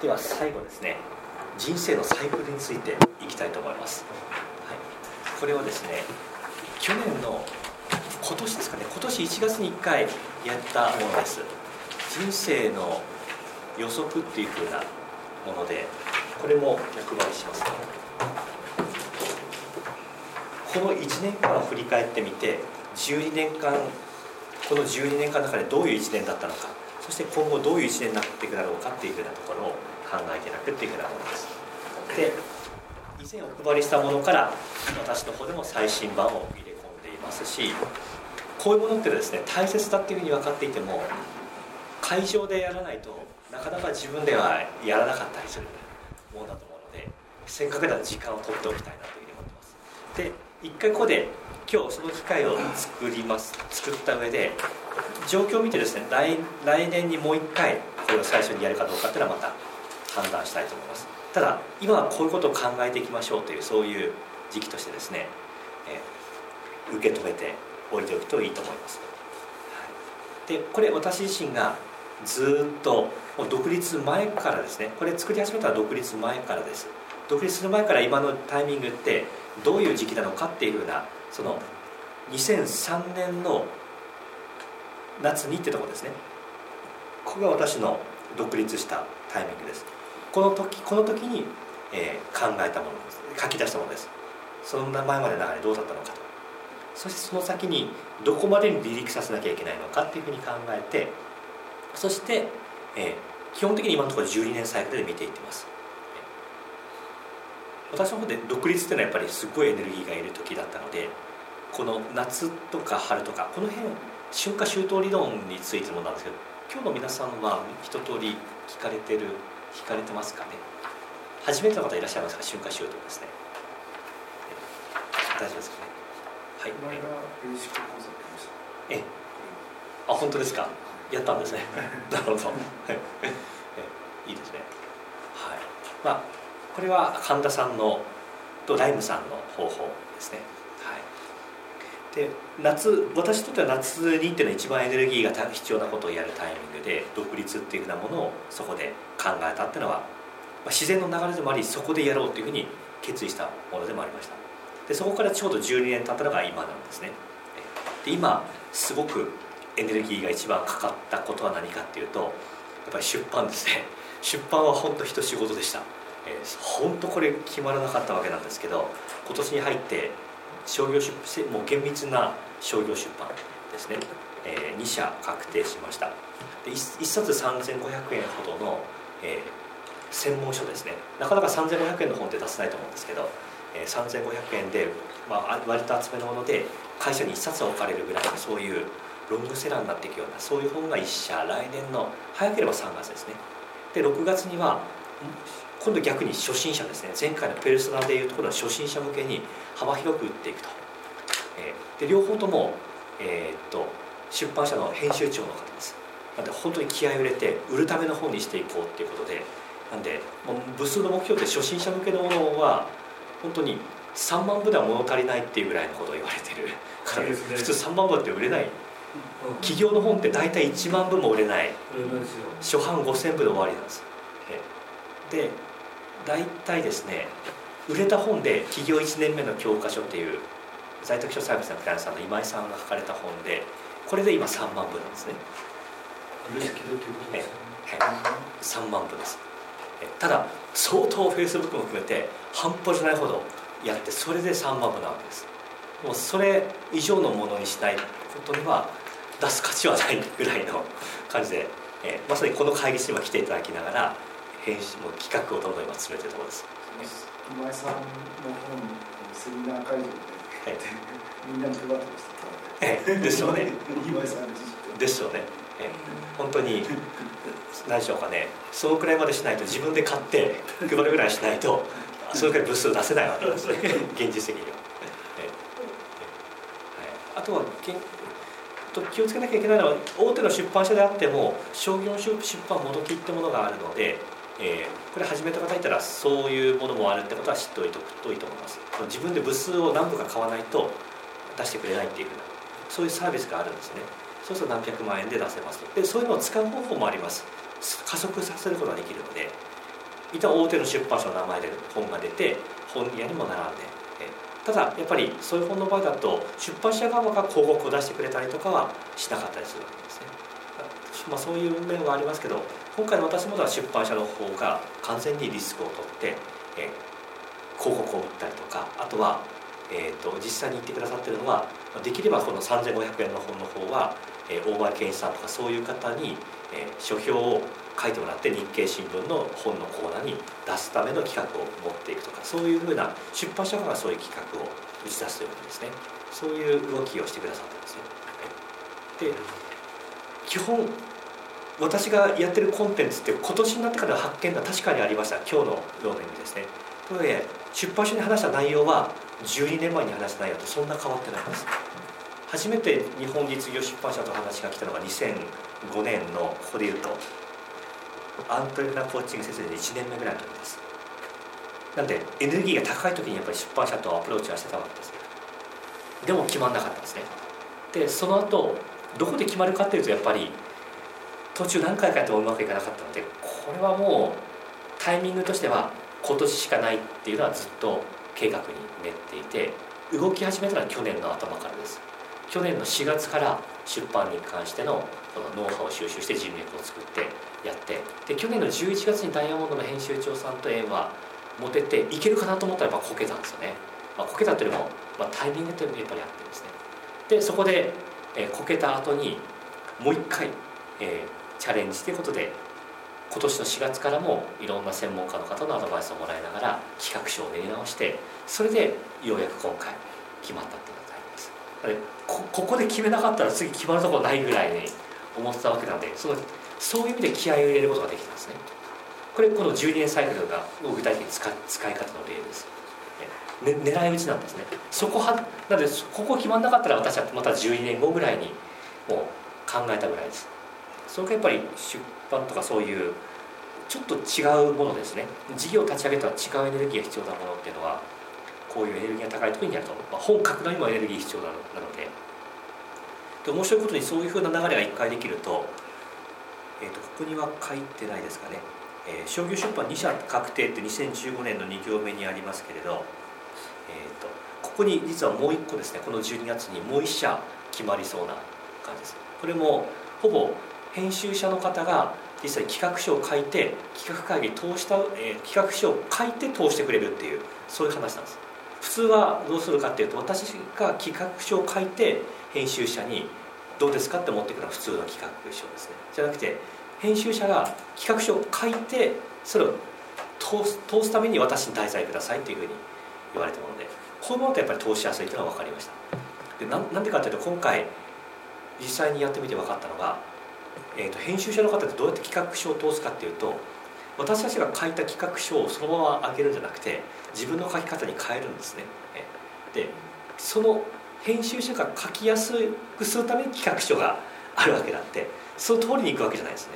では最後ですね人生のサイクルについていきたいと思います、はい、これはですね去年の今年ですかね今年1月に1回やったものです。人生の予測っていうふうなものでこれもお配りします、この1年間を振り返ってみて12年間この12年間の中でどういう1年だったのかそして今後どういう1年になっていくだろうかっていうふうなところを考えていただくっていうふうなものです。で以前お配りしたものから私の方でも最新版を入れ込んでいますしこういうものってですね大切だっていうふうに分かっていても会場でやらないとなかなか自分ではやらなかったりするものだと思うのでせっかくなら時間を取っておきたいなというふうに思ってます。で一回ここで今日その機会を作ります作った上で状況を見てですね来来年にもう一回これを最初にやるかどうかっていうのはまた判断したいと思います。ただ今はこういうことを考えていきましょうというそういう時期としてですね、えー、受け止めておいておくといいと思います、はい、でこれ私自身がずっともう独立前からですねこれ作り始めたら独立前からです。独立する前から今のタイミングってどういう時期なのかっていうふうなその2003年の夏にってとこですね。ここが私の独立したタイミングです。この時この時に、えー、考えたものです。書き出したものです。その前までの流れどうだったのかと。そしてその先にどこまでに離陸させなきゃいけないのかっていうふうに考えてそして、えー、基本的に今のところ12年サイクルで見ていってます。私の方で独立っていうのはやっぱりすごいエネルギーがいる時だったのでこの夏とか春とかこの辺春夏秋冬理論についてもなんですけど今日の皆さんは一通り聞かれてる聞かれてますかね？初めての方いらっしゃいますか？春夏秋冬ですね。大丈夫ですかね？はい。ええ。あ本当ですか？やったんですね。なるほど。い。いですね。はい。まあこれは神田さんのとライムさんの方法ですね。はいで夏私にとっては夏にっていうのは一番エネルギーが必要なことをやるタイミングで独立っていうふうなものをそこで考えたっていうのは、まあ、自然の流れでもありそこでやろうというふうに決意したものでもありました。でそこからちょうど12年経ったのが今なんですね。で今すごくエネルギーが一番かかったことは何かっていうとやっぱり出版ですね。出版は本当一仕事でした、えー、本当これ決まらなかったわけなんですけど今年に入って商業出もう厳密な商業出版ですね、えー、2社確定しました。で 1, 1冊3500円ほどの、えー、専門書ですね。なかなか3500円の本って出せないと思うんですけど、えー、3500円で、まあ、割と厚めのもので会社に1冊置かれるぐらいのそういうロングセラーになっていくようなそういう本が1社。来年の早ければ3月ですね。で6月には今度逆に初心者ですね。前回のペルソナでいうところの初心者向けに幅広く売っていくと、えー、で両方とも、えー、っと出版社の編集長の方です。なんで本当に気合を入れて売るための本にしていこうっていうことで。なんでもう部数の目標って初心者向けのものは本当に3万部では物足りないっていうぐらいのことを言われてる から、ね、普通3万部って売れない。企業の本って大体1万部も売れない。初版5000部で終わりなんです。で大体ですね売れた本で企業1年目の教科書っていう在宅書サービスのクライアントさんの今井さんが書かれた本でこれで今3万部なんですね。3万部です。ただ相当フェイスブックも含めて半端じゃないほどやってそれで3万部なわけです。もうそれ以上のものにしないことには出す価値はないぐらいの感じで、えー、まさにこの会議室にも来ていただきながら編集も企画をどんどん今進めてるところです。今井さんの本セミナー会場で、はい、みんなに配ってました。ええですよね。今井さんですよね、ええ、本当に何でしょうかね。そのくらいまでしないと自分で買って配るぐらいしないと それくらい部数出せないわけですね。現実的には、ええあとはと気をつけなきゃいけないのは大手の出版社であっても商業出版もどきってものがあるので、えー、これ始めた方いたらそういうものもあるってことは知っておいておくといいと思います。自分で部数を何部か買わないと出してくれないっていうふうなそういうサービスがあるんですね。そうすると何百万円で出せますでそういうのを使う方法もあります。加速させることができるので、一旦大手の出版社の名前で本が出て本屋にも並んでただやっぱりそういう本の場合だと出版社側が広告を出してくれたりとかはしなかったりするわけですね、まあ、そういう面はありますけど今回の私もは出版社の方が完全にリスクを取って、え広告を売ったりとかあとは、えーと、実際に言ってくださってるのはできればこの3500円の本の方は、えー、大前健一さんとかそういう方に、えー、書評を書いてもらって日経新聞の本のコーナーに出すための企画を持っていくとかそういうふうな出版社がそういう企画を打ち出すということですね。そういう動きをしてくださったんですね。で基本私がやってるコンテンツって今年になってから発見が確かにありました。今日のような意味ですね。とはいえ出版社に話した内容は12年前に話した内容とそんな変わってないんです。初めて日本実業出版社と話が来たのが2005年のここで言うとアントレナコーチング先生で1年目ぐらいの時です。なんでエネルギーが高い時にやっぱり出版社とアプローチはしてたわけです。でも決まんなかったんですね。でその後どこで決まるかっていうとやっぱり途中何回かやってもうまくいかなかったのでこれはもうタイミングとしては今年しかないっていうのはずっと計画に練っていて動き始めたのは去年の頭からです。去年の4月から出版に関してのこのノウハウを収集して人脈を作ってやってで去年の11月にダイヤモンドの編集長さんと縁は持てていけるかなと思ったらやっぱこけたんですよね、まあ、こけたというよりも、まあ、タイミングというのもやっぱりあってですね。でそこで、えー、こけた後にもう一回、えー、チャレンジということで今年の4月からもいろんな専門家の方のアドバイスをもらいながら企画書を練り直してそれでようやく今回決まったっていうのがあります。こここで決めなかったら次決まるとこないぐらいに思ってたわけなんでそのそういう意味で気合を入れることができたんですね。これこの12年サイクルが具体的に使使い方の例です、ね、狙い撃ちなんですね。そこはなのでここ決まんなかったら私はまた12年後ぐらいにもう考えたぐらいです。それがやっぱり出版とかそういうちょっと違うものですね。事業立ち上げたら違うエネルギーが必要なものっていうのはこういうエネルギーが高い時にやると、まあ、本書くのにもエネルギー必要なので。で面白いことにそういうふうな流れが一回できると,、えーと、ここには書いてないですかね、えー、商業出版2社確定って2015年の2行目にありますけれど、えーと、ここに実はもう1個ですね。この12月にもう1社決まりそうな感じです。これもほぼ編集者の方が実際企画書を書いて企画会議通した、えー、企画書を書いて通してくれるっていうそういう話なんです。普通はどうするかっていうと私が企画書を書いて編集者にどうですかって持ってくるのは普通の企画書ですね。じゃなくて編集者が企画書を書いてそれを通す通すために私に題材くださいっていうふうに言われたものでこういうものってやっぱり通しやすいというのは分かりました。でなんでかというと今回実際にやってみて分かったのが、えーと、編集者の方ってどうやって企画書を通すかっていうと私たちが書いた企画書をそのまま上げるんじゃなくて自分の書き方に変えるんですね。でその編集者が書きやすくするために企画書があるわけだってその通りにいくわけじゃないですね。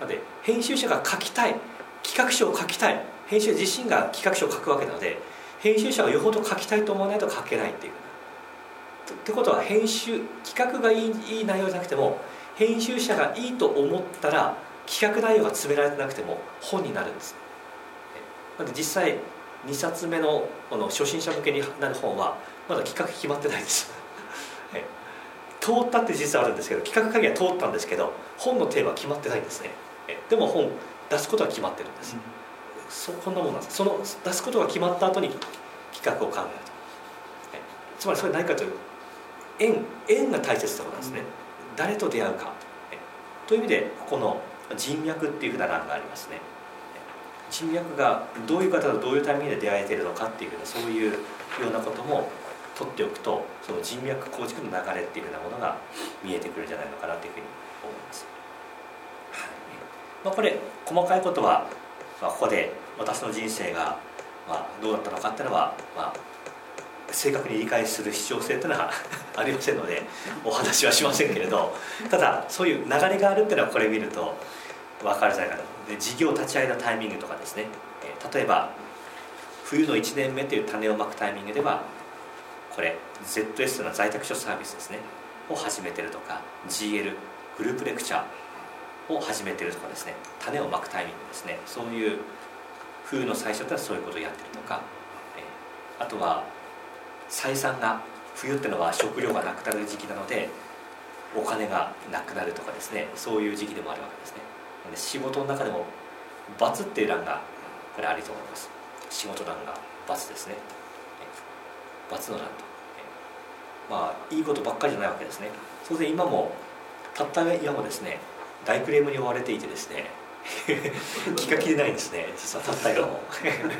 なので編集者が書きたい企画書を書きたい編集者自身が企画書を書くわけなので編集者がよほど書きたいと思わないと書けないっていう。ってことは編集企画がいいいい内容じゃなくても編集者がいいと思ったら企画内容が詰められてなくても本になるんです。なので実際2冊目のこの初心者向けになる本はまだ企画決まってないです。通ったって実はあるんですけど企画会議は通ったんですけど本のテーマは決まってないんですね。でも本出すことは決まってるんです、うん、そこんなもんなんです。その出すことが決まった後に企画を考えると。つまりそれ何かという縁縁が大切なことなんですね、うん、誰と出会うか。という意味でここの人脈っていうふうな欄がありますね。人脈がどういう方とどういうタイミングで出会えているのかっていうふうなそういうようなことも取っておくとその人脈構築の流れっていうふうなものが見えてくるんじゃないのかなというふうに思います、はい。まあ、これ細かいことは、まあ、ここで私の人生が、まあ、どうだったのかっていうのは、まあ、正確に理解する必要性というのは ありませんのでお話はしませんけれどただそういう流れがあるっていうのはこれ見ると分かるじゃないかなで事業立ち上げたタイミングとかですね、例えば冬の1年目という種をまくタイミングではこれ ZS というのは在宅書サービスですね。を始めてるとか GL グループレクチャーを始めてるとかですね。種をまくタイミングですね。そういう冬の最初ってのはそういうことをやってるとか、あとは採算が冬ってのは食料がなくなる時期なのでお金がなくなるとかですねそういう時期でもあるわけですね。で仕事の中でも「罰」っていう欄がこれあると思います。仕事欄が「罰」ですね「罰の欄と。まあいいことばっかりじゃないわけですね。それで今もたった今もですね大クレームに追われていてですね気が切れないんですね。実はたった今も。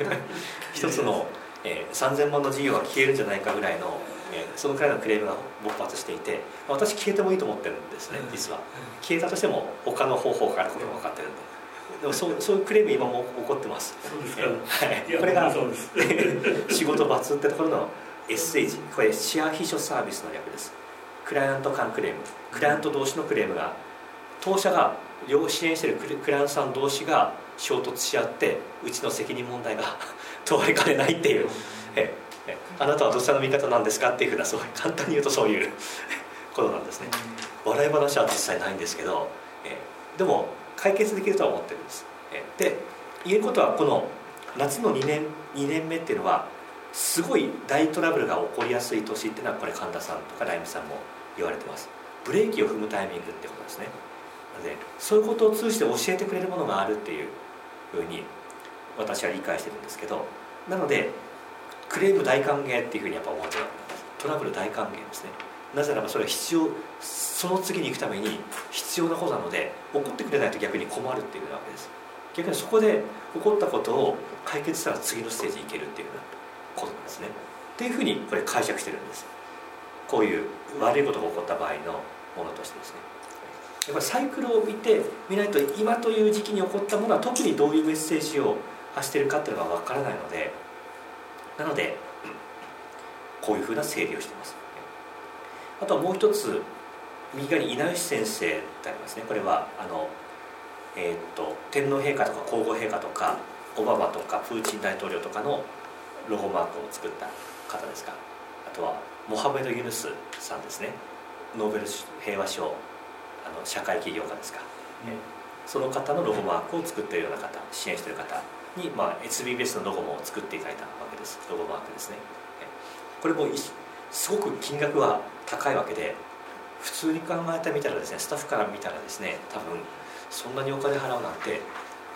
一つの、えー、3000万の事業が消えるんじゃないかぐらいの、えー、そのくらいのクレームが勃発していて私消えてもいいと思ってるんですね実は。消えたとしても他の方法があることが分かってるんで。でもそうそういうクレーム今も起こってます。そうですか、はい、これが 仕事罰ってところの SH これシェア秘書サービスの略です。クライアント間クレーム。クライアント同士のクレームが当社が両支援しているクライアントさん同士が衝突し合ってうちの責任問題が問われかねないっていう。ええあなたはどちらの味方なんですかっていうふうなそう簡単に言うとそういう ことなんですね。笑い話は実際ないんですけどえでも解決できるとは思ってるんです。えで言えることはこの夏の2年 ,2 年目っていうのはすごい大トラブルが起こりやすい年っていうのはこれ神田さんとかライムさんも言われてます。ブレーキを踏むタイミングってことですね。でそういうことを通じて教えてくれるものがあるっていうふうに私は理解してるんですけどなのでクレーム大歓迎っていうふうにやっぱ思ってるわけですトラブル大歓迎ですね。なぜならばそれは必要その次に行くために必要なことなので怒ってくれないと逆に困るっていうわけです。逆にそこで起こったことを解決したら次のステージに行けるっていうようなことなんですね。っていうふうにこれ解釈してるんです。こういう悪いことが起こった場合のものとしてですね。やっぱりサイクルを見てみないと今という時期に起こったものは特にどういうメッセージをしているかっていうのが分からないのでなのでこういうふうな整理をしています。あとはもう一つ右側に稲吉先生ってありますね。これはあの、えー、っと天皇陛下とか皇后陛下とかオバマとかプーチン大統領とかのロゴマークを作った方ですか。あとはモハメド・ユヌスさんですね。ノーベル平和賞あの社会起業家ですか、うん、その方のロゴマークを作っているような方支援している方に、まあ、SBBS のロゴも作っていただいたわけです。ロゴマークですね。これもすごく金額は高いわけで普通に考えてみたらですねスタッフから見たらですね多分そんなにお金払うなんて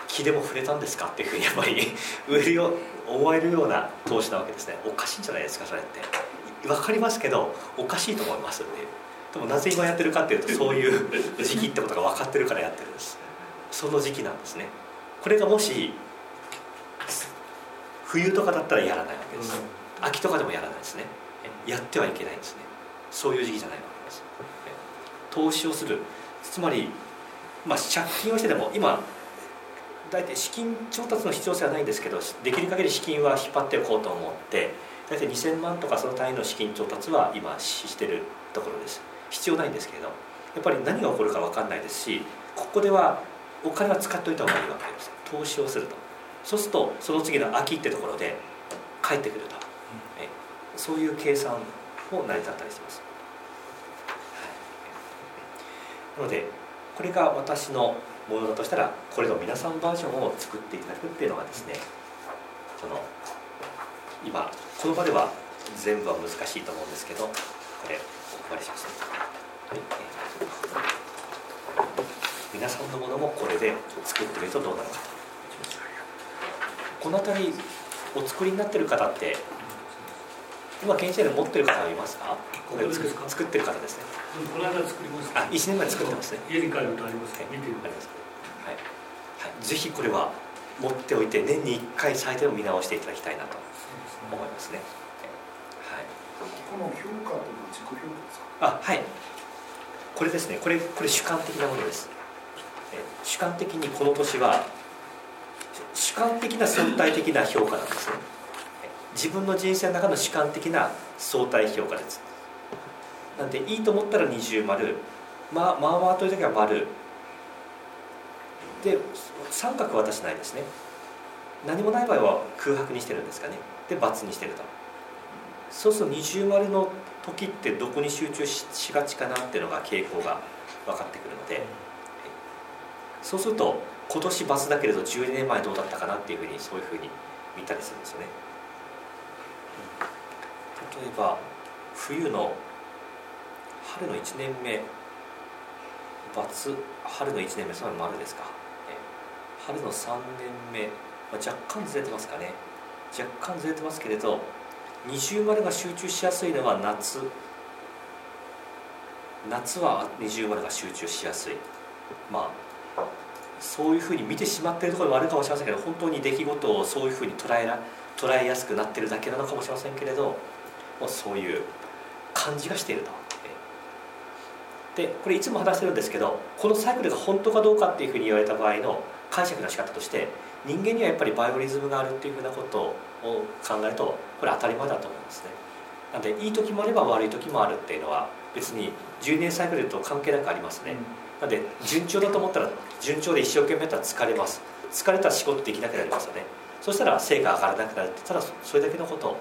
気でも触れたんですかっていうふうにやっぱり売りを思えるような投資なわけですね。おかしいんじゃないですかそれって。分かりますけどおかしいと思います。ってでもなぜ今やってるかっていうとそういう時期ってことが分かってるからやってるんです。その時期なんですね。これがもし冬とかだったらやらないわけです、うん、秋とかでもやらないですね。やってはいけないんですね。そういう時期じゃないわけです。投資をする。つまり、まあ、借金をしてでも今大体資金調達の必要性はないんですけどできる限り資金は引っ張っておこうと思って大体2000万とかその単位の資金調達は今してるところです。必要ないんですけれどやっぱり何が起こるか分かんないですしここではお金は使っておいた方がいいわけです。投資をするとそうするとその次の秋ってところで帰ってくると、うん、えそういう計算も成り立ったりします、はい、なのでこれが私のものだとしたらこれの皆さんバージョンを作っていただくっていうのがですねその今この場では全部は難しいと思うんですけどこれお配りしました、はい、皆さんのものもこれで作ってみるとどうなるか。とこの辺りお作りになってる方って今研修で持ってる方はいますか？これ作作ってる方ですね。この間作りました。あ1年前作ってますね。家に帰るとありますね見てるあります。はい、はい、ぜひこれは持っておいて年に1回最低を見直していただきたいなと思いますね。はい。この評価というのは自己評価ですか？あはい。これですね。これこれ主観的なものです。主観的にこの年は主観的な相対的な評価なんですね。自分の人生の中の主観的な相対評価です。なんでいいと思ったら二重丸。まあまあまあという時は丸。で三角は私ないですね。何もない場合は空白にしてるんですかね。で×にしてると。そうすると二重丸の時ってどこに集中しがちかなっていうのが傾向が分かってくるので。そうすると今年バツだけれど12年前どうだったかなっていうふうにそういうふうに見たりするんですよね。例えば冬の春の1年目バツ春の1年目それは丸ですか、春の3年目、まあ、若干ずれてますかね。若干ずれてますけれど二重丸が集中しやすいのは夏。夏は二重丸が集中しやすい。まあそういうふうに見てしまっているところもあるかもしれませんけど本当に出来事をそういうふうに捉えら捉えやすくなってるだけなのかもしれませんけれどもうそういう感じがしていると。でこれいつも話してるんですけどこのサイクルが本当かどうかっていうふうに言われた場合の解釈の仕方として人間にはやっぱりバイオリズムがあるっていうふうなことを考えるとこれ当たり前だと思うんですね。なのでいい時もあれば悪い時もあるっていうのは別に10年サイクルと関係なくありますね。なので順調だと思ったら順調で一生懸命やったら疲れます。疲れたら仕事できなくなりますよね。そしたら成果上がらなくなるってただそれだけのこと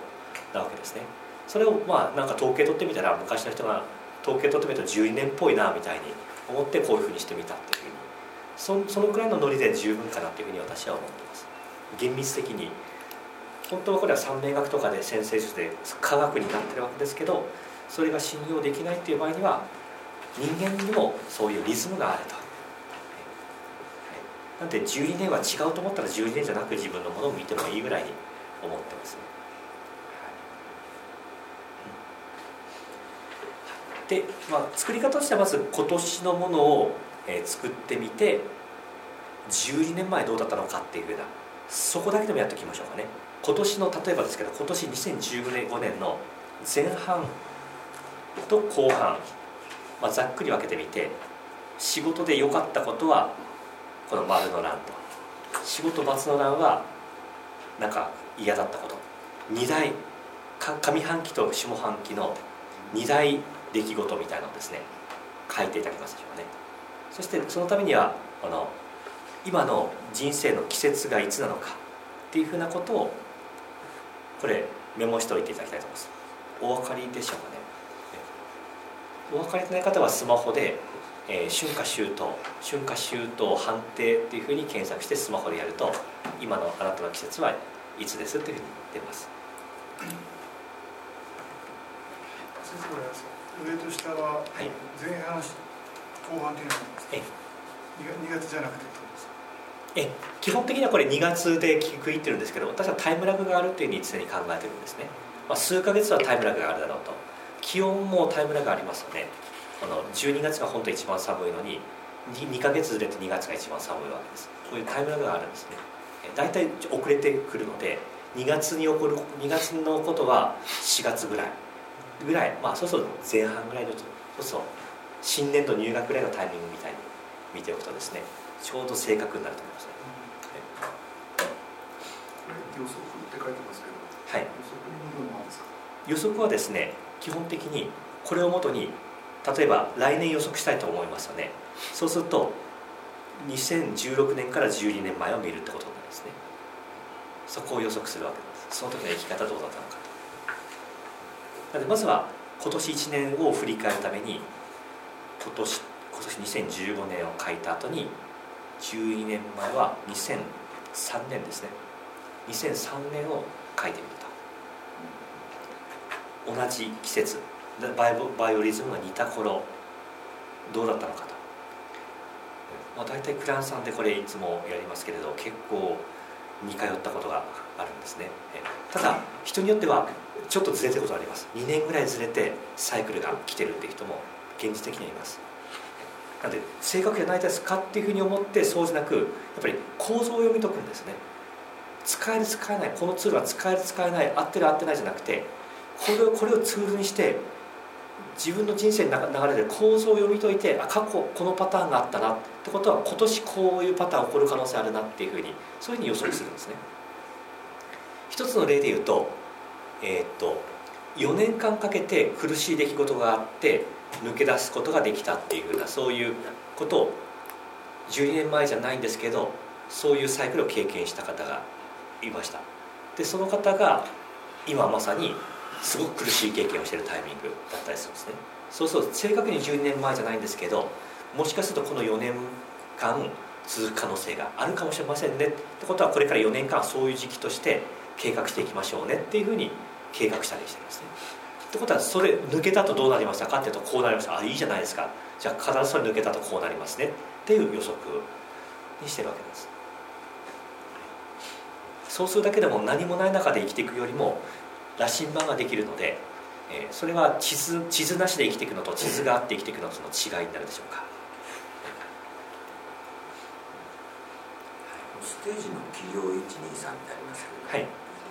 なわけですね。それをまあなんか統計取ってみたら昔の人が統計取ってみると12年っぽいなみたいに思ってこういうふうにしてみたっていう。ふうにそそのくらいのノリで十分かなっていうふうに私は思ってます。厳密的に。本当はこれは三名学とかで先生術で科学になってるわけですけどそれが信用できないっていう場合には人間にもそういうリズムがあると。なんで12年は違うと思ったら12年じゃなく自分のものを見てもいいぐらいに思ってます。で、まあ、作り方としてはまず今年のものを、えー、作ってみて12年前どうだったのかっていうふうなそこだけでもやっておきましょうかね今年の例えばですけど今年2015年5年の前半と後半まあ、ざっくり分けてみて仕事で良かったことはこの丸の欄と。仕事×の欄はなんか嫌だったこと。2大上半期と下半期の2大出来事みたいなのをですね。書いていただけますでしょうかね。そしてそのためにはこの今の人生の季節がいつなのか。っていうふうなことをこれメモしておいていただきたいと思います。お分かりでしょうか？お分かりの方はスマホで、えー、春夏秋冬春夏秋冬判定っていうふうに検索してスマホでやると今のあなたの季節はいつですっていうふうに出ます。先生上と下は前半、はい、後半っていうのは2月じゃなくてえ基本的にはこれ2月で区切ってるんですけど私はタイムラグがあるっていうふうに常に考えてるんですね、まあ、数か月はタイムラグがあるだろうと気温もタイムラグありますよね。この12月が本当一番寒いのに 2, 2ヶ月ずれて2月が一番寒いわけです。こういうタイムラグがあるんですね。大体遅れてくるので2月に起こる2月のことは4月ぐらい。ぐらい。まあそうすると前半ぐらいのそうそう新年度入学ぐらいのタイミングみたいに見ておくとですねちょうど正確になると思いますね、予測って書いてますけど、はい、予測はですね基本的にこれをもとに例えば来年予測したいと思いますよね。そうすると2016年から12年前を見るってことなんですね。そこを予測するわけです。その時の生き方どうだったのか。となのでまずは今年1年を振り返るために今年今年2015年を書いた後に12年前は2003年ですね。2003年を書いてみる。同じ季節。バイバイオリズムが似た頃どうだったのかと、まあ、大体クランさんでこれいつもやりますけれど結構似通ったことがあるんですね。ただ人によってはちょっとずれてることがあります。2年ぐらいずれてサイクルが来てるっていう人も現実的にはいます。なので正確じゃないですかっていうふうに思ってそうじゃなくやっぱり構造を読み解くんですね。使える使えないこのツールは使える使えない合ってる合ってないじゃなくてこれをこれをツールにして自分の人生の流れで構造を読み解いてあ過去このパターンがあったなってことは今年こういうパターン起こる可能性あるなっていうふうにそういうふうに予測するんですね。一つの例で言うとえー、っと4年間かけて苦しい出来事があって抜け出すことができたっていうふうなそういうことを12年前じゃないんですけどそういうサイクルを経験した方がいました。でその方が今まさにすごく苦しい経験をしてるタイミングだったりするんですね。そうそう正確に12年前じゃないんですけどもしかするとこの4年間続く可能性があるかもしれませんねってことはこれから4年間そういう時期として計画していきましょうねっていうふうに計画したりしてますね。ってことはそれ抜けたとどうなりましたかっていうとこうなりました。あいいじゃないですか。じゃあ必ずそれ抜けたとこうなりますねっていう予測にしてるわけです。そうするだけでも何もない中で生きていくよりも羅針盤ができるので、えー、それは地図地図なしで生きていくのと地図があって生きていくのとの違いになるでしょうか。ステージの企業123ってありますけど、はい、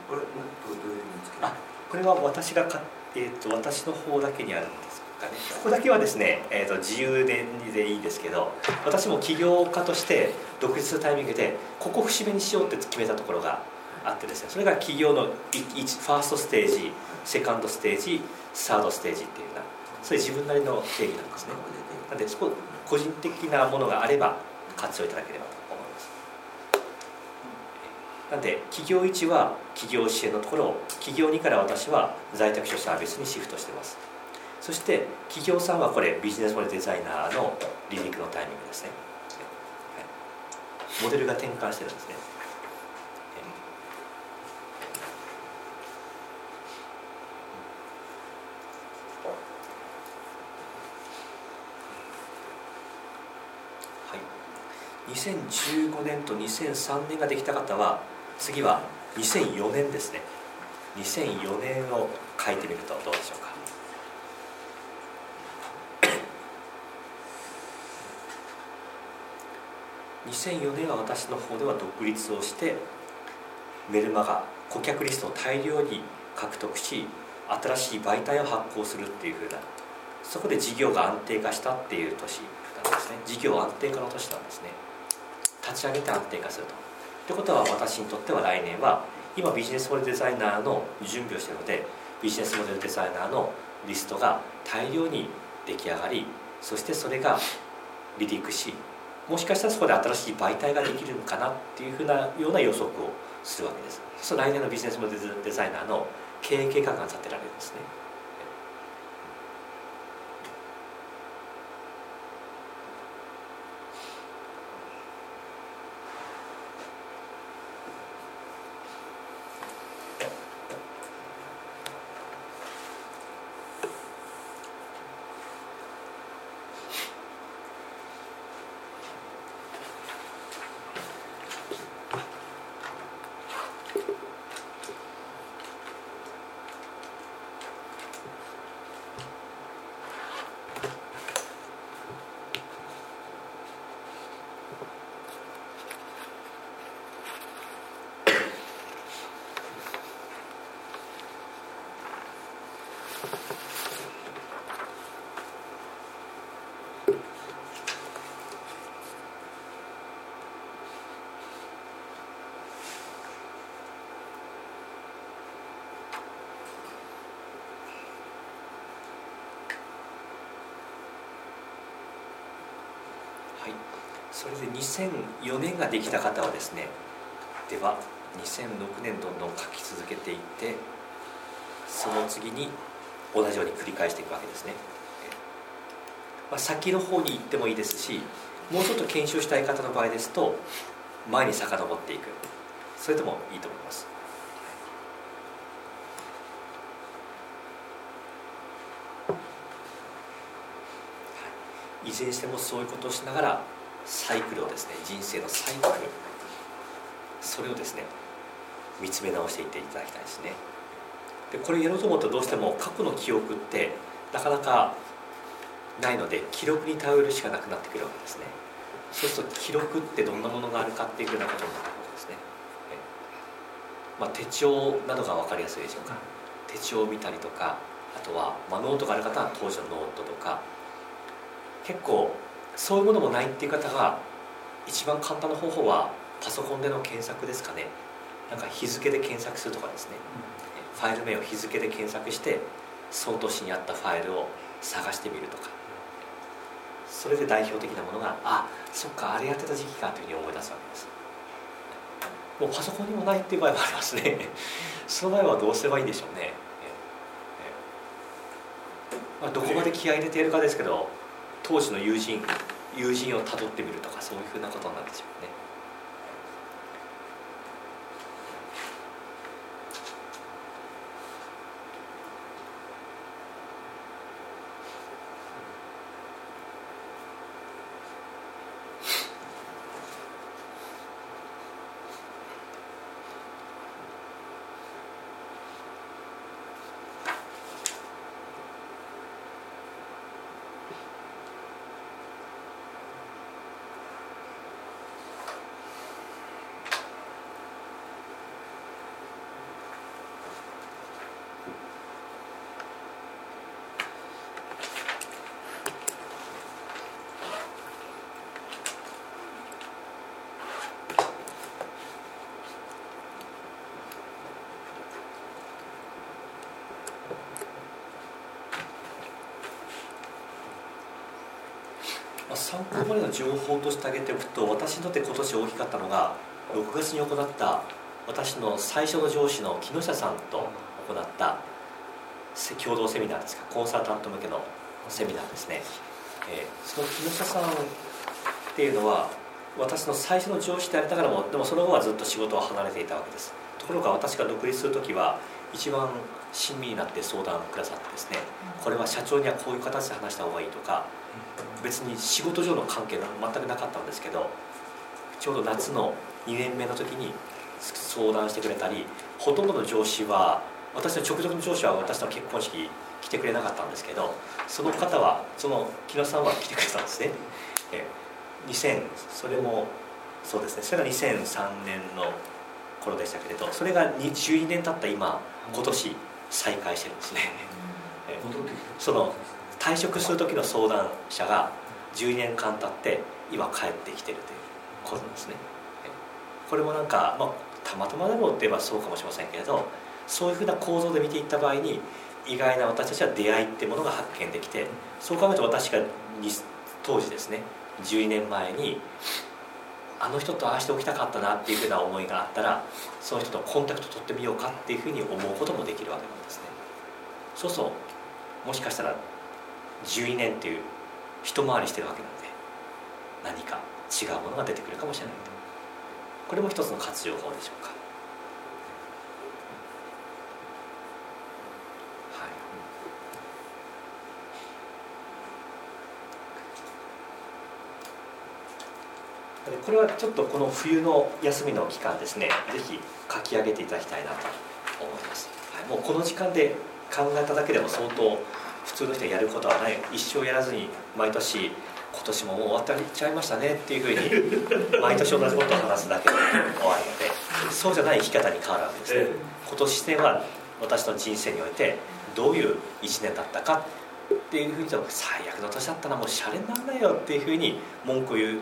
これどういうふうにつけあこれは私がか、えーと、私の方だけにあるんですかね。ここだけはですね、えーと、自由ででいいんですけど私も起業家として独立するタイミングでここ節目にしようって決めたところがあってですねそれが企業のファーストステージセカンドステージサードステージっていうようなそれ自分なりの定義なんですね。なのでそこ個人的なものがあれば活用いただければと思います。なんで企業1は企業支援のところを企業2から私は在宅所サービスにシフトしてます。そして企業3はこれビジネスモデルデザイナーの離陸のタイミングですね、はい、モデルが転換してるんですね。2015年と2003年ができた方は次は2004年ですね。2004年を書いてみるとどうでしょうか。2004年は私の方では独立をしてメルマガ顧客リストを大量に獲得し新しい媒体を発行するっていうふうなそこで事業が安定化したっていう年なんですね。事業安定化の年なんですね。立ち上げて安定化すると。ってことは私にとっては来年は今ビジネスモデルデザイナーの準備をしているのでビジネスモデルデザイナーのリストが大量に出来上がりそしてそれが離陸しもしかしたらそこで新しい媒体ができるのかなっていうふうなような予測をするわけですそう来年のビジネスモデルデザイナーの経営計画が立てられるんですねはい、それで2004年ができた方はですねでは2006年どんどん書き続けていってその次に同じように繰り返していくわけですね、まあ、先の方に行ってもいいですしもうちょっと研修したい方の場合ですと前に遡っていく。それでもいいと思います。い。ずれにしてもそういうことをしながらサイクルをですね人生のサイクルそれをですね見つめ直していっていただきたいですね。でこれやろうと思うとどうしても過去の記憶ってなかなかないので記録に頼るしかなくなってくるわけですね。そうすると記録ってどんなものがあるかっていうふうなことになってくるんですね。まあ、手帳などが分かりやすいでしょうか。手帳を見たりとかあとは、まあ、ノートがある方は当時のノートとか。結構そういうものもないっていう方が一番簡単な方法はパソコンでの検索ですかね。なんか日付で検索するとかですね、うん、ファイル名を日付で検索してその年にあったファイルを探してみるとか。それで代表的なものがあそっかあれやってた時期かというふうに思い出すわけです。もうパソコンにもないっていう場合もありますね。その場合はどうすればいいんでしょうね、まあ、どこまで気合い入れているかですけど当時の友人友人をたどってみるとかそういうふうなことになるでしょうね。参考までの情報として挙げておくと私にとって今年大きかったのが6月に行った私の最初の上司の木下さんと行った共同セミナーですかコンサルタント向けのセミナーですね、えー、その木下さんっていうのは私の最初の上司でありながらもでもその後はずっと仕事を離れていたわけです。ところが私が独立する時は一番親身になって相談くださってですねこれは社長にはこういう形で話した方がいいとか別に仕事上の関係が全くなかったんですけどちょうど夏の2年目の時に相談してくれたりほとんどの上司は私の直属の上司は私の結婚式来てくれなかったんですけどその方はその木野さんは来てくれたんですね。え2000それもそうですね。それが2003年の頃でしたけれどそれが12年経った今今年再開してるんですね。その退職する時の相談者が12年間経って今帰ってきてるということですね。これもなんか、まあ、たまたまだろうって言えばそうかもしれませんけれどそういうふうな構造で見ていった場合に意外な私たちは出会いってものが発見できてそう考えると私が当時ですね12年前にあの人とああしておきたかったなっていうふうな思いがあったらその人とコンタクト取ってみようかっていうふうに思うこともできるわけなんですね。そうそう。もしかしたら12年っていう一回りしてるわけなんで何か違うものが出てくるかもしれないと。これも一つの活用法でしょうか。これはちょっとこの冬の休みの期間ですねぜひ書き上げていただきたいなと思います、はい、もうこの時間で考えただけでも相当普通の人はやることはない。一生やらずに毎年今年ももう終わっちゃいましたねっていうふうに 毎年同じことを話すだけで終わるのでそうじゃない生き方に変わるわけですね、今年は私の人生においてどういう1年だったかっていうふうに最悪の年だったらもうシャレにならないよっていうふうに文句を言う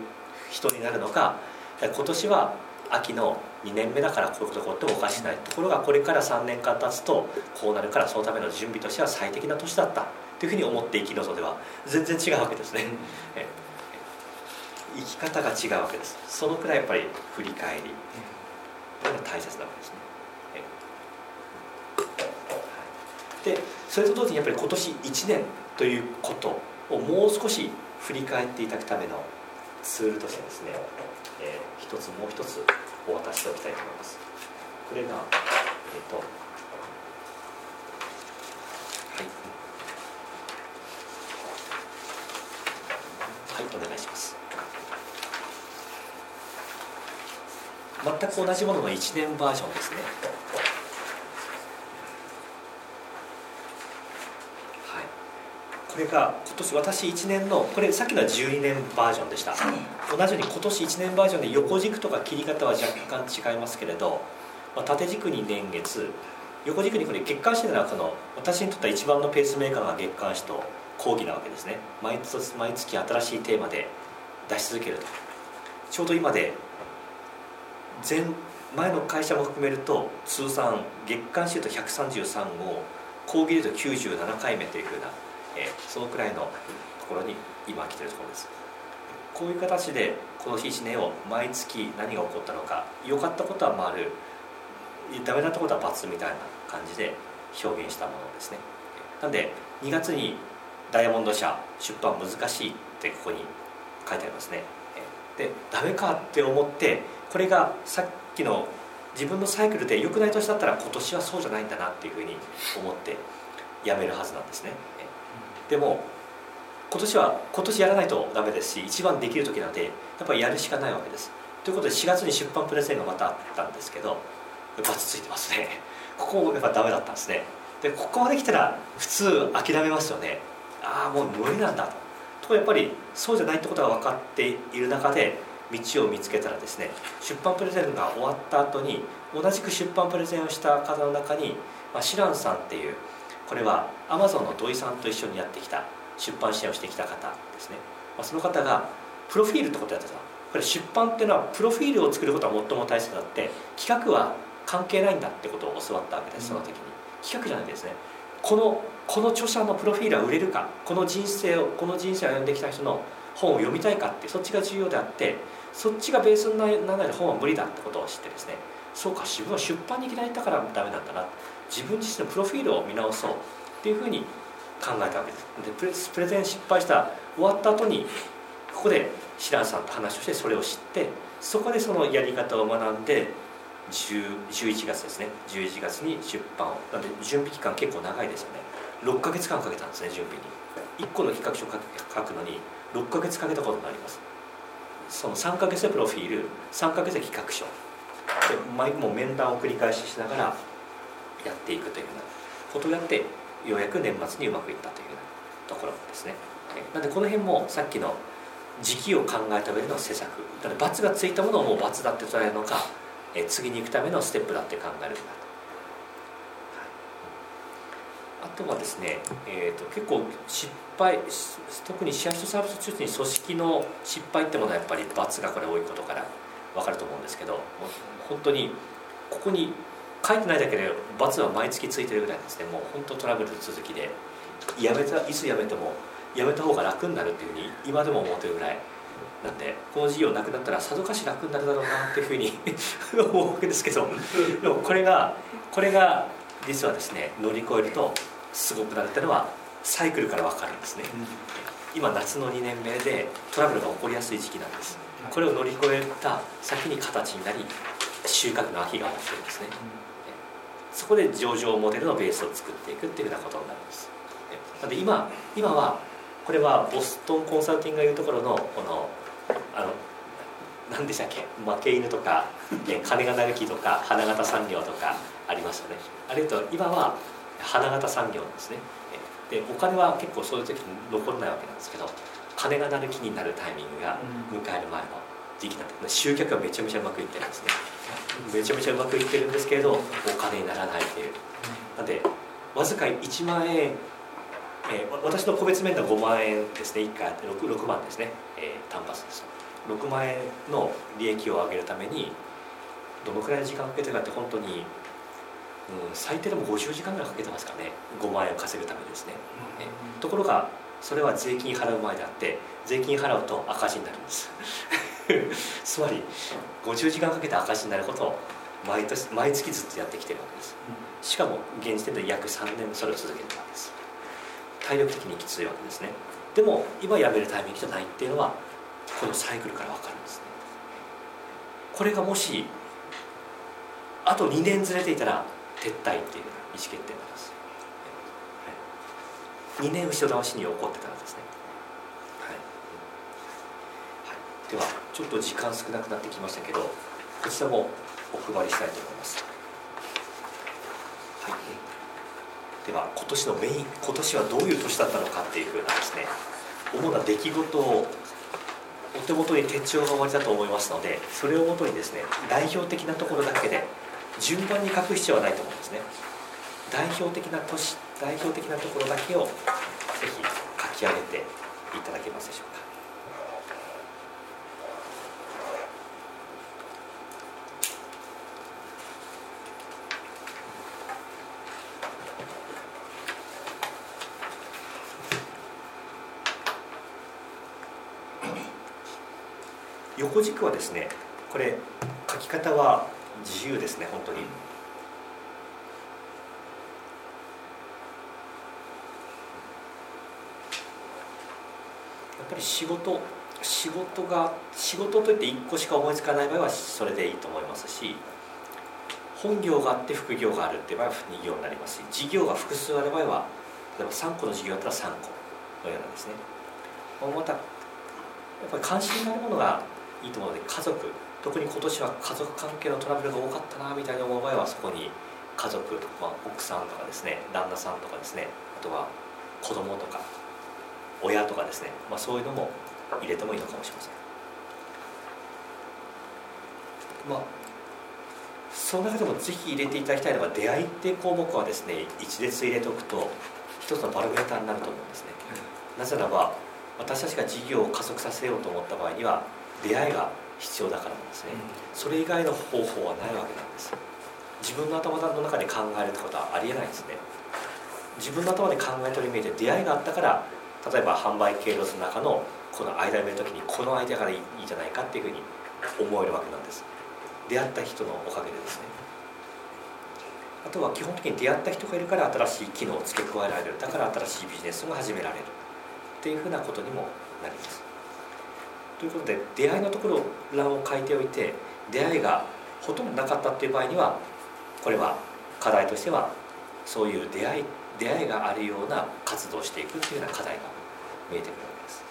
人になるのか今年は秋の2年目だからこういうことこうっておかしない。ところがこれから3年間経つとこうなるからそのための準備としては最適な年だった。というふうに思って生きるのとでは全然違うわけですね、生き方が違うわけです。そのくらいやっぱり振り返りというのが大切なわけですね、でそれと同時にやっぱり今年1年ということをもう少し振り返っていただくためのツールとしてですね、えー、一つもう一つお渡ししておきたいと思います。これがえ、ー、とはい。はいお願いします。全く同じものの1年バージョンですね。これが今年私1年のこれさっきのは12年バージョンでした、同じように今年1年バージョンで横軸とか切り方は若干違いますけれど、まあ、縦軸に年月横軸にこれ月刊誌ならこの私にとっては一番のペースメーカーが月刊誌と講義なわけですね。毎月毎月新しいテーマで出し続けると。ちょうど今で前前の会社も含めると通算月刊誌と133を講義でと97回目というふうなえー、そのくらいのところに今来てるところです。こういう形で今年1年を毎月何が起こったのか良かったことは丸ダメだったことは×みたいな感じで表現したものですね。なんで2月にダイヤモンド社出版難しいってここに書いてありますね。でダメかって思ってこれがさっきの自分のサイクルで良くない年だったら今年はそうじゃないんだなっていうふうに思ってやめるはずなんですね。でも今年は今年やらないとダメですし一番できる時なのでやっぱりやるしかないわけです。ということで4月に出版プレゼンがまたあったんですけどバツついてますね。ここやっぱダメだったんですね。でここまで来たら普通諦めますよね。ああもう無理なんだと。とやっぱりそうじゃないってことが分かっている中で道を見つけたらですね出版プレゼンが終わった後に同じく出版プレゼンをした方の中に、まあ、シランさんっていうこれはアマゾンの土井さんと一緒にやってきた出版支援をしてきた方ですね、まあ、その方がプロフィールってことをやってた。これ出版っていうのはプロフィールを作ることが最も大切だって企画は関係ないんだってことを教わったわけですその時に。企画じゃないですね。このこの著者のプロフィールは売れるかこの人生をこの人生を読んできた人の本を読みたいかってそっちが重要であってそっちがベースにならないと本は無理だってことを知ってですね。そうか自分は出版に嫌いだからダメなんだな。自分自身のプロフィールを見直そうっていうふうに考えたわけです。でプレゼン失敗した終わった後にここで白蘭さんと話をしてそれを知ってそこでそのやり方を学んで11月ですね。11月に出版を。なんで準備期間結構長いですよね。6か月間かけたんですね準備に。1個の企画書を書くのに6か月かけたことになります。その3か月でプロフィール3か月で企画書。で毎も面談を繰り返ししながらやっていくというようなことをやってようやく年末にうまくいったというところですね。なのでこの辺もさっきの時期を考えた上での施策だから罰がついたものをもう罰だって捉えるのかえ次に行くためのステップだって考えるんだと、はい、あとはですね、えーと、結構失敗特にシェアサービス中心に組織の失敗ってものはやっぱり罰がこれ多いことから分かると思うんですけど本当にここに書いてないだけで罰は毎月ついてるぐらいですね。もう本当トラブル続きで。やめたいつやめてもやめた方が楽になるっていうふうに今でも思ってるぐらいなんでこの事業なくなったらさぞかし楽になるだろうなっていうふうに 思うわけですけど。でもこれがこれが実はですね乗り越えるとすごくなるっていうのはサイクルから分かるんですね、今夏の2年目でトラブルが起こりやすい時期なんです。これを乗り越えた先に形になり収穫の秋が起きてるんですね、そこで上場モデルのベースを作っていくっていうようなことになります。なので今今はこれはボストンコンサルティングがいうところのこのあの何でしたっけ？負け犬とか、ね、金が鳴る木とか花形産業とかありますよね。あれと今は花形産業ですね。でお金は結構そういう時に残らないわけなんですけど金が鳴る木になるタイミングが迎える前の時期なんで集客はめちゃめちゃうまくいってるんですねめちゃめちゃうまくいってるんですけれどお金にならないっていう。なんでわずか1万円えー、私の個別面談5万円ですね。1回 6, 6万ですね、えー、単発です6万円の利益を上げるためにどのくらいの時間かけてるかって本当に、うん、最低でも50時間ぐらいかけてますからね。5万円を稼ぐためですね、うん、ところがそれは税金払う前であって税金払うと赤字になるんです。つまり50時間かけて赤字になることを毎年毎月ずっとやってきてるわけです。しかも現時点で約3年それを続けてるわけです。体力的にきついわけですね。でも今やめるタイミングじゃないっていうのはこのサイクルから分かるんですね。これがもしあと2年ずれていたら撤退っていう意思決定なります、はい、2年後ろ倒しに起こってたらですね、はい。はい、ではちょっと時間少なくなってきましたけどこちらもお配りしたいと思います。はい。では今年のメイン今年はどういう年だったのかっていうふうなですね主な出来事をお手元に手帳が終わりだと思いますのでそれをもとにですね代表的なところだけで順番に書く必要はないと思うんですね。代表的な年代表的なところだけをぜひ書き上げていただけますでしょうか。横軸はですねこれ書き方は自由ですね本当に。やっぱり仕事仕事が仕事といって1個しか思いつかない場合はそれでいいと思いますし本業があって副業があるっていう場合は2業になりますし事業が複数ある場合は例えば3個の事業だったら3個のようなんですねまたやっぱり関心のあるものがいいと思うので家族。特に今年は家族関係のトラブルが多かったなみたいな思う場合はそこに家族、まあ、奥さんとかですね旦那さんとかですねあとは子供とか親とかですね、まあ、そういうのも入れてもいいのかもしれません。まあその中でもぜひ入れていただきたいのが出会いって項目はですね一列入れておくと一つのバロメーターになると思うんですね、なぜならば私たちが事業を加速させようと思った場合には出会いが必要だからなんですね、それ以外の方法はないわけなんです。自分の頭の中で考えるってことはありえないんですね。自分の頭で考え取り見えて出会いがあったから例えば販売経路の中のこの間を見る時にこのアイデアがいいんじゃないかっていうふうに思えるわけなんです。出会った人のおかげでですね。あとは基本的に出会った人がいるから新しい機能を付け加えられる。だから新しいビジネスが始められる。っていうふうなことにもなりますということで出会いのところ欄を書いておいて出会いがほとんどなかったっていう場合にはこれは課題としてはそういう出会い出会いがあるような活動をしていくっていうような課題が見えてくるわけです。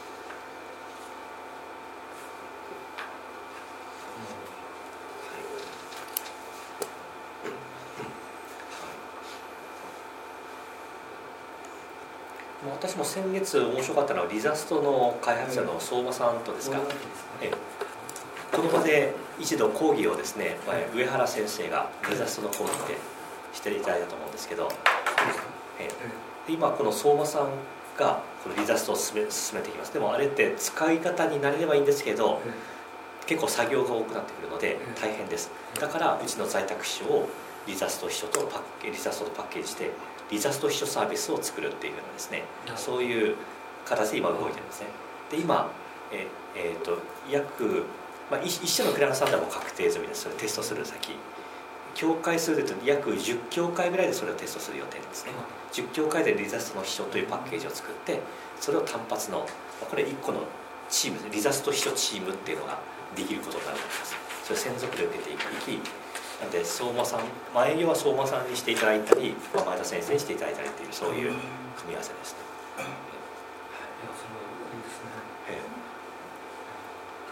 私も先月面白かったのはリザストの開発者の相馬さんとですか、えこの場で一度講義をですね、上原先生がリザストの講義でしていただいたと思うんですけど、え今この相馬さんがこのリザストを進め進めていきます。でもあれって使い方になれればいいんですけど結構作業が多くなってくるので大変です。だからうちの在宅秘書をリザスト秘書とパッケリザストとパッケージしてリザスト秘書サービスを作るっていうようなですねそういう形で今動いてるんですね。で今ええー、と約、まあ、一社のクライアントさんでも確定済みです。それテストする先。境界数でと約10境界ぐらいでそれをテストする予定ですね、10境界でリザストの秘書というパッケージを作ってそれを単発のこれ1個のチームリザスト秘書チームっていうのができることになると思います。それ専属で受けていきなんで相馬さん、まあ、営業は相馬さんにしていただいたり、まあ、前田先生にしていただいたりっていうそういう組み合わせですね、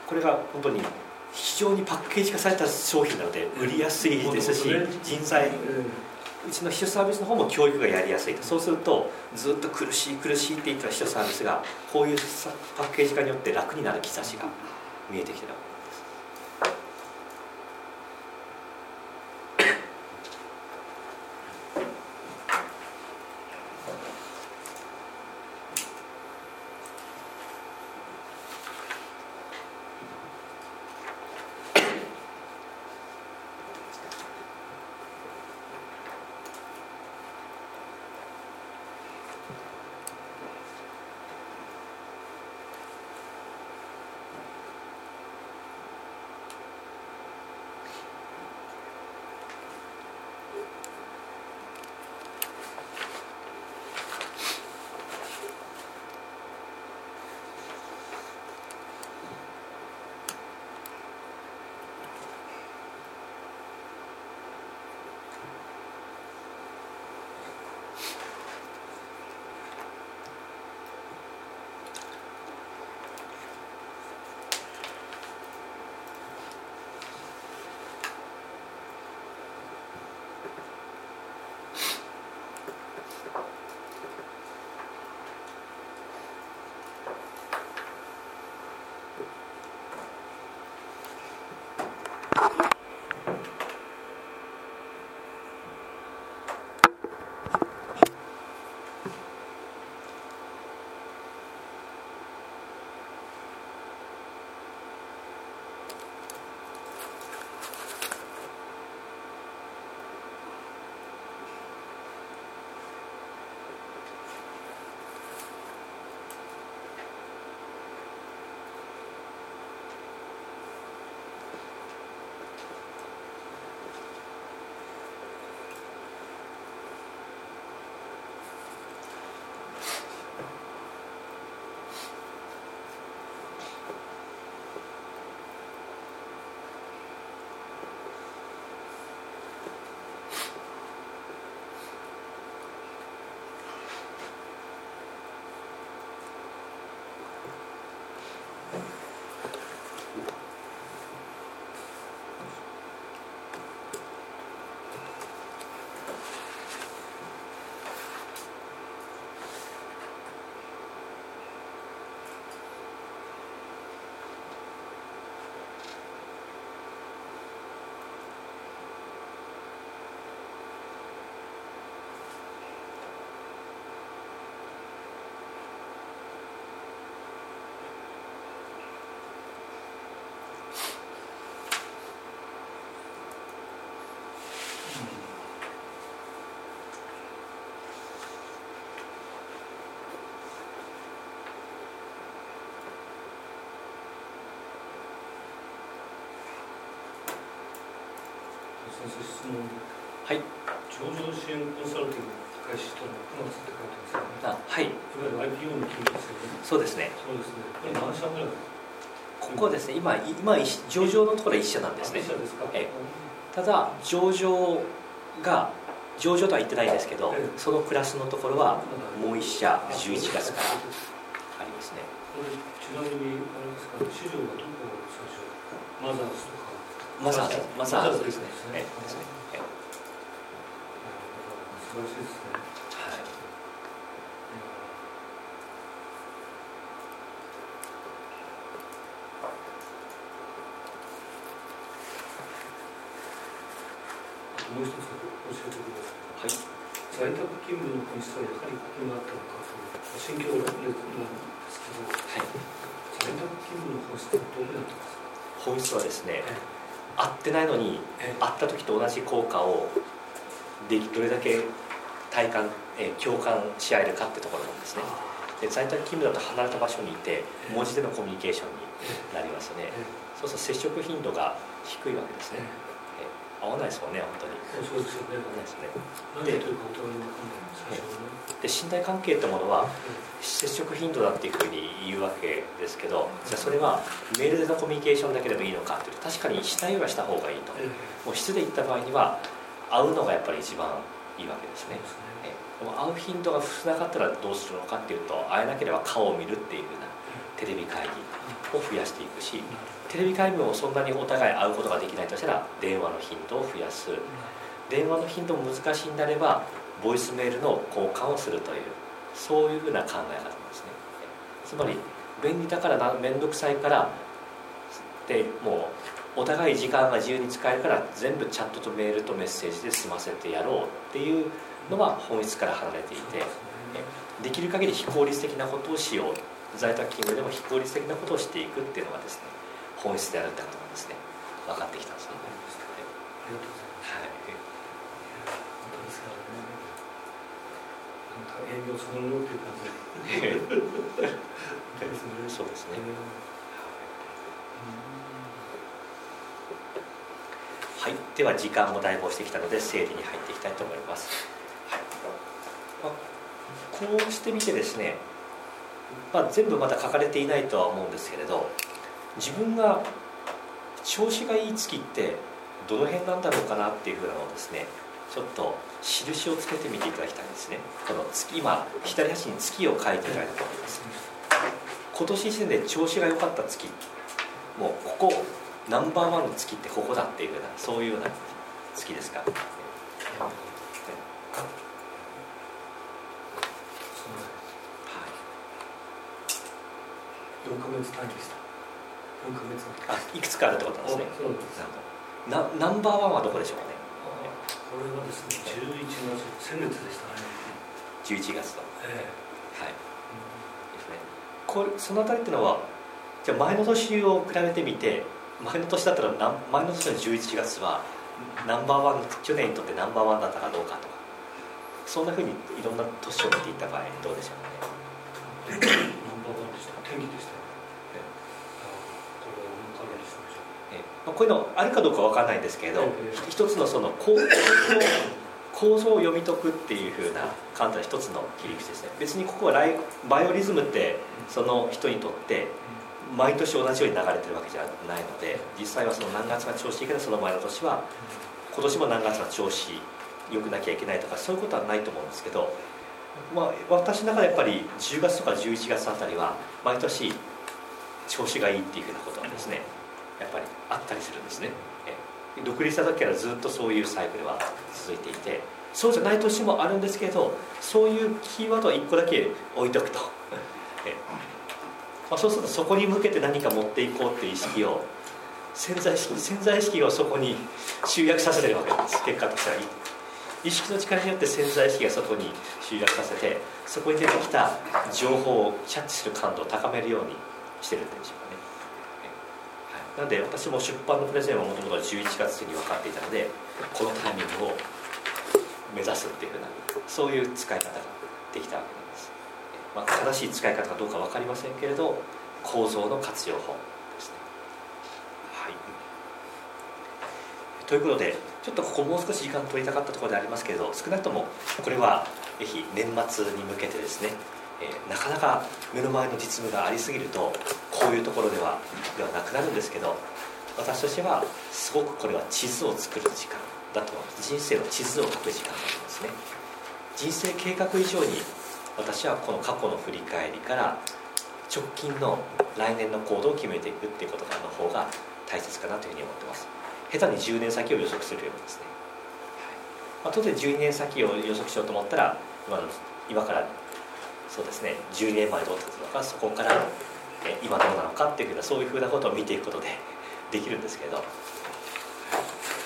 これが本当に非常にパッケージ化された商品なので売りやすいですし人材うちの秘書サービスの方も教育がやりやすいと。そうするとずっと苦しい苦しいって言った秘書サービスがこういうパッケージ化によって楽になる兆しが見えてきてる先生質問はい。上場支援コンサルティング開始したの9月って書いてますよね。あはい。いわゆる IPO の金ですよねそうですね。そうですね。これ何社ぐらい？ここですね今今上場のところは一社なんですね。一社ですか？えただ上場が上場とは言ってないんですけど、ええ。そのクラスのところはもう一社あ11月からありますね。これちなみにあれですか資料はどこを最初マザーズマザー。ズマザー。ズですねですね。ええ。素晴らしいですね。はいもう一つ教え。てくだはい。さい。在宅勤務の本質はやはりここにあったのかという心境なんですけどはい在宅勤務の本質はどこにあったんですか？本質はですねえ会ってないのにえ。会った時と同じ効果をできどれだけ体感、えー共感し合えるかってところなんですね。で在宅勤務だと離れた場所にいてえ文字でのコミュニケーションになりますね。えそうすると接触頻度が低いわけですね、えー合わないですもんね本当に。そうですよね合わないですね。何やってるかお互いに分かんない最初はね。で信頼関係ってものは接触頻度だっていうふうに言うわけですけどじゃあそれはメールでのコミュニケーションだけでもいいのかっていうと確かにしたいはした方がいいと。ええ。もう質で行った場合には会うのがやっぱり一番いいわけですね。でも会う頻度が少なかったらどうするのかっていうと会えなければ顔を見るっていうふうなテレビ会議を増やしていくしテレビ会議もそんなにお互い会うことができないとしたら電話の頻度を増やす。電話の頻度も難しいんであればボイスメールの交換をするというそういうふうな考え方なんですね。つまり便利だからな面倒くさいからでもうお互い時間が自由に使えるから全部チャットとメールとメッセージで済ませてやろうっていうのは本質から離れていてできる限り非効率的なことをしよう在宅勤務でも非効率的なことをしていくっていうのがですね本質であるってことなんですね分かってきたんですね。ありがとうござい。ますはい。本当ですからね営業そのものってい。う感じですねそうですねはい、では時間もだい。ぶ押してきたので整理に入ってい。きたい。と思い。ます、はい。あこうしてみてですね、まあ、全部まだ書かれていないとは思うんですけれど自分が調子がいい月ってどの辺なんだろうかなっていうふうなのをですねちょっと印をつけてみていただきたいんですね。この月今左端に月を書いていただいたと思います。今年時点で調子が良かった月もうここナンバーワンの月ってここだっていうふうなそういうような月ですか？4ヶ月単位でした。4ヶ月。あいくつかあるってことですね。そうです。なナンバーワンはどこでしょうかね。これはですね11月先月でしたね。11月のえはい。ですね。これそのあたりっていうのはじゃあ前の年を比べてみて前の年だったらなん前の年の11月はナンバーワン去年にとってナンバーワンだったかどうかとかそんなふうにいろんな年を見ていった場合どうでしょうかね えナンバーワンでした天気でしたえ。あこれからにしましょう。えまあこういうのあるかどうかわからないんですけれど、ええ。一つのその構構造を読み解くっていうふうな簡単な一つの切り口ですね。別にここはライバイオリズムってその人にとって毎年同じように流れてるわけじゃないので実際はその何月が調子いいけどその前の年は今年も何月が調子良くなきゃいけないとかそういうことはないと思うんですけど、まあ、私の中でやっぱり10月とか11月あたりは毎年調子がいいっていうふうなことはですねやっぱりあったりするんですね。独立した時からずっとそういうサイクルは続いていてそうじゃない年もあるんですけどそういうキーワードは1個だけ置いとくと。まあ、そうするとそこに向けて何か持っていこうっていう意識を潜在意識潜在意識をそこに集約させてるわけです。結果としては意識の力によって潜在意識がそこに集約させてそこに出てきた情報をキャッチする感度を高めるようにしてるんでしょうかね。はい。なので私も出版のプレゼンはもともと11月に分かっていたのでこのタイミングを目指すっていうふうなそういう使い方ができたわけなんです、まあ、正しい使い方かどうか分かりませんけれど構造の活用法ですね。はい。とということでちょっとここもう少し時間取りたかったところでありますけれど少なくともこれはぜひ年末に向けてですね、えー、なかなか目の前の実務がありすぎるとこういうところではではなくなるんですけど私としてはすごくこれは地図を作る時間だと人生の地図を書く時間だと思うんですね。人生計画以上に私はこの過去の振り返りから直近の来年の行動を決めていくっていうことの方が大切かなというふうに思ってます。下手に10年先を予測するよりもですね、はい。まあ、当然12年先を予測しようと思ったら今の今からそうですね12年前どうだったのかそこからえ今どうなのかっていうふうなそういうふうなことを見ていくことで できるんですけど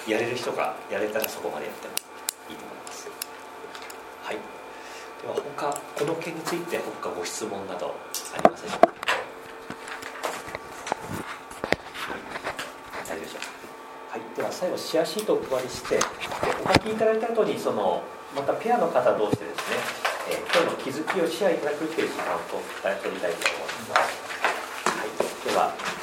やれる人がやれたらそこまでやってもいいと思います。はい。では他この件について他ご質問などありますでしょうか大丈夫でしょうかはいでは最後シェアシートをお配りしてお書きいただいた後にそのまたペアの方同士でですね、えー、今日の気づきをシェアいただくという時間を取りたいと思います、はい、ではまずは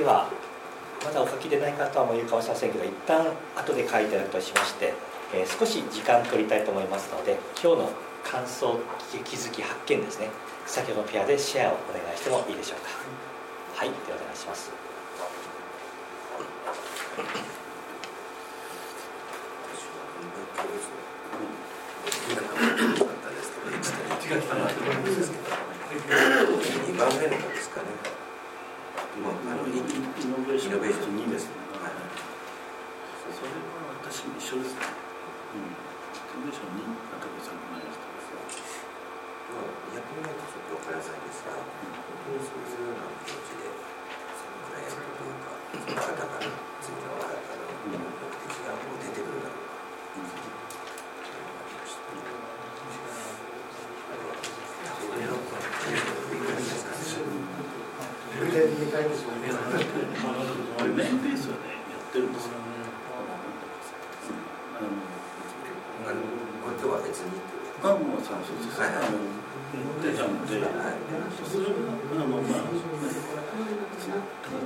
ではまだお書きでない方はもういるかもしれませんけど一旦後で書いてあるとしまして、えー、少し時間取りたいと思いますので今日の感想気づき発見ですね。先ほどのペアでシェアをお願いしてもいいでしょうか。はいではお願いします。2番目のですかね。今ああのイノベーション2ですね。はいそれは私も一緒ですね。うん。イノベーション2中部さんの前にしたんですが。逆に言うとちょっと分かりやすいですが、うん本当にそういうような気持ちで、そのクライアントというか、その方から次の方から目的がもう出てくるだろうか。メインベースはね、やってるんですよ。あの、これとは別に。あ、もうそうそうそう。あの、で、じゃんで、それあ、まあ、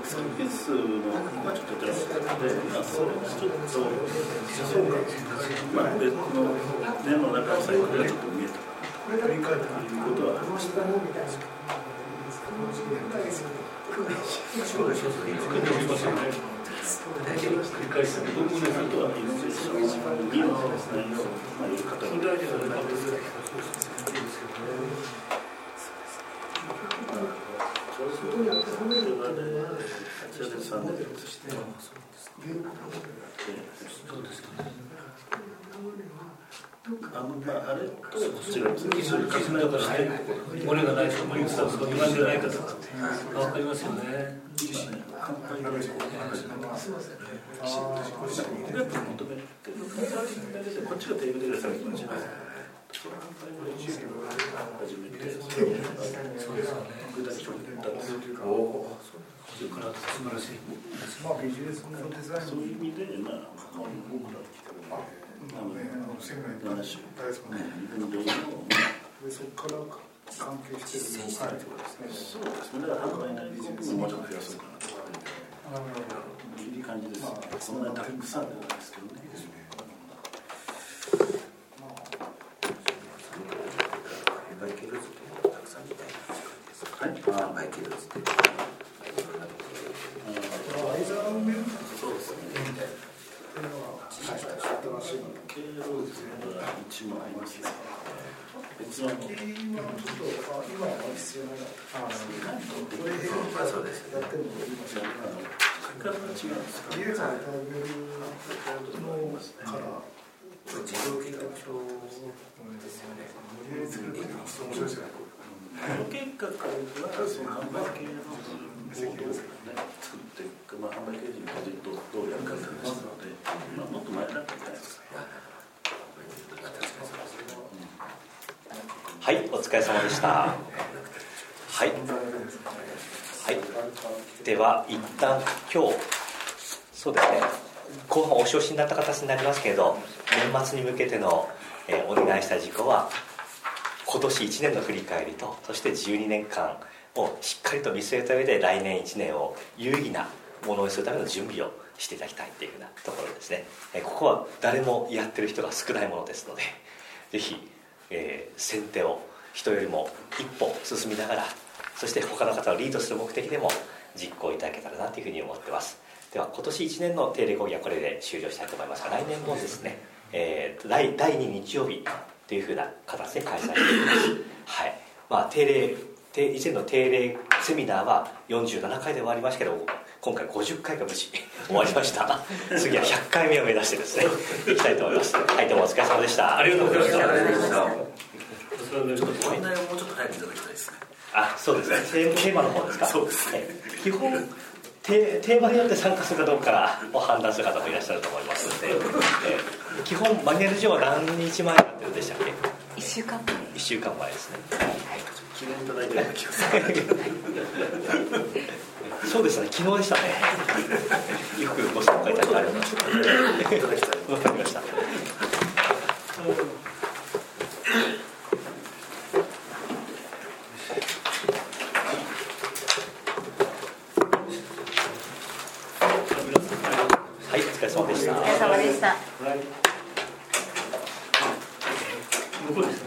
スペースの、まあ、ちょっとやってなかったので、まあ、それちょっと、そうか、まあ、別の、念の中の最後がちょっと見えたかな、ということはありました。繰り返す僕のことはイノベーションには内容まあいう方がそうですあのまああれとこちら次それ重ね。ようとして漏れがないとか漏れがそうそう今じゃないかとかわかりますよね。っ求めてこっちがテーブルでされてましたね。初めて具体的に言ったんですよ。それから素晴らしい。まあビジネスのデザインそういう意味でまあ僕ら来てるんで。あの仙台大好きそこから関係してる実践してるってことですね。そうですね。だから販売内容もうちょっと増やそうかなとか。いい感じです。そんなにたくさんではないですけどね。はい。販売系列って。そうですね。経路図が一枚ありますね。別の。今ちょっと今は必要ない。ああ、これそうで。やってるのが今じゃ書き方が違うんですか。家がタイムのから。自動計画書ですよね。無理やり作るって面白いですね。計画はその販売系のボードをね作って、まあ販売系人がずっとどうやるかって話なので、まあもっと前だったんじゃないですか。はい、お疲れ様でした。はい。はい。では、一旦今日、そうですね、後半お昇しになった形になりますけれど、年末に向けての、えー、お願いした事項は、今年1年の振り返りと、そして12年間をしっかりと見据えた上で、来年1年を有意義なものにするための準備をしていただきたいというふうなところですね。ここは誰もやってる人が少ないものですので、ぜひえー、先手を人よりも一歩進みながらそして他の方をリードする目的でも実行いただけたらなというふうに思ってます。では今年1年の定例講義はこれで終了したいと思いますが来年もですね、えー、第第2日曜日というふうな形で開催しています。はい。まあ定例以前の定例セミナーは47回で終わりましたけど今回50回が無事 終わりました。次は100回目を目指してですねいきたいと思います。はいどうもお疲れ様でした。ありがとうございました。問題をもうちょっと早くいただきたいですね。あそうですね。テーマの方ですか？そうですね。基本テテーマによって参加するかどうかを判断する方もいらっしゃると思いますので、え基本マニュアル上は何日前になってるんでしたっけ？1週間前。1週間前ですね昨日いただいたような気がするそうでしたね昨日でしたねよくご紹介いただきましたはい、お疲れ様でした。お疲れ様でした。です。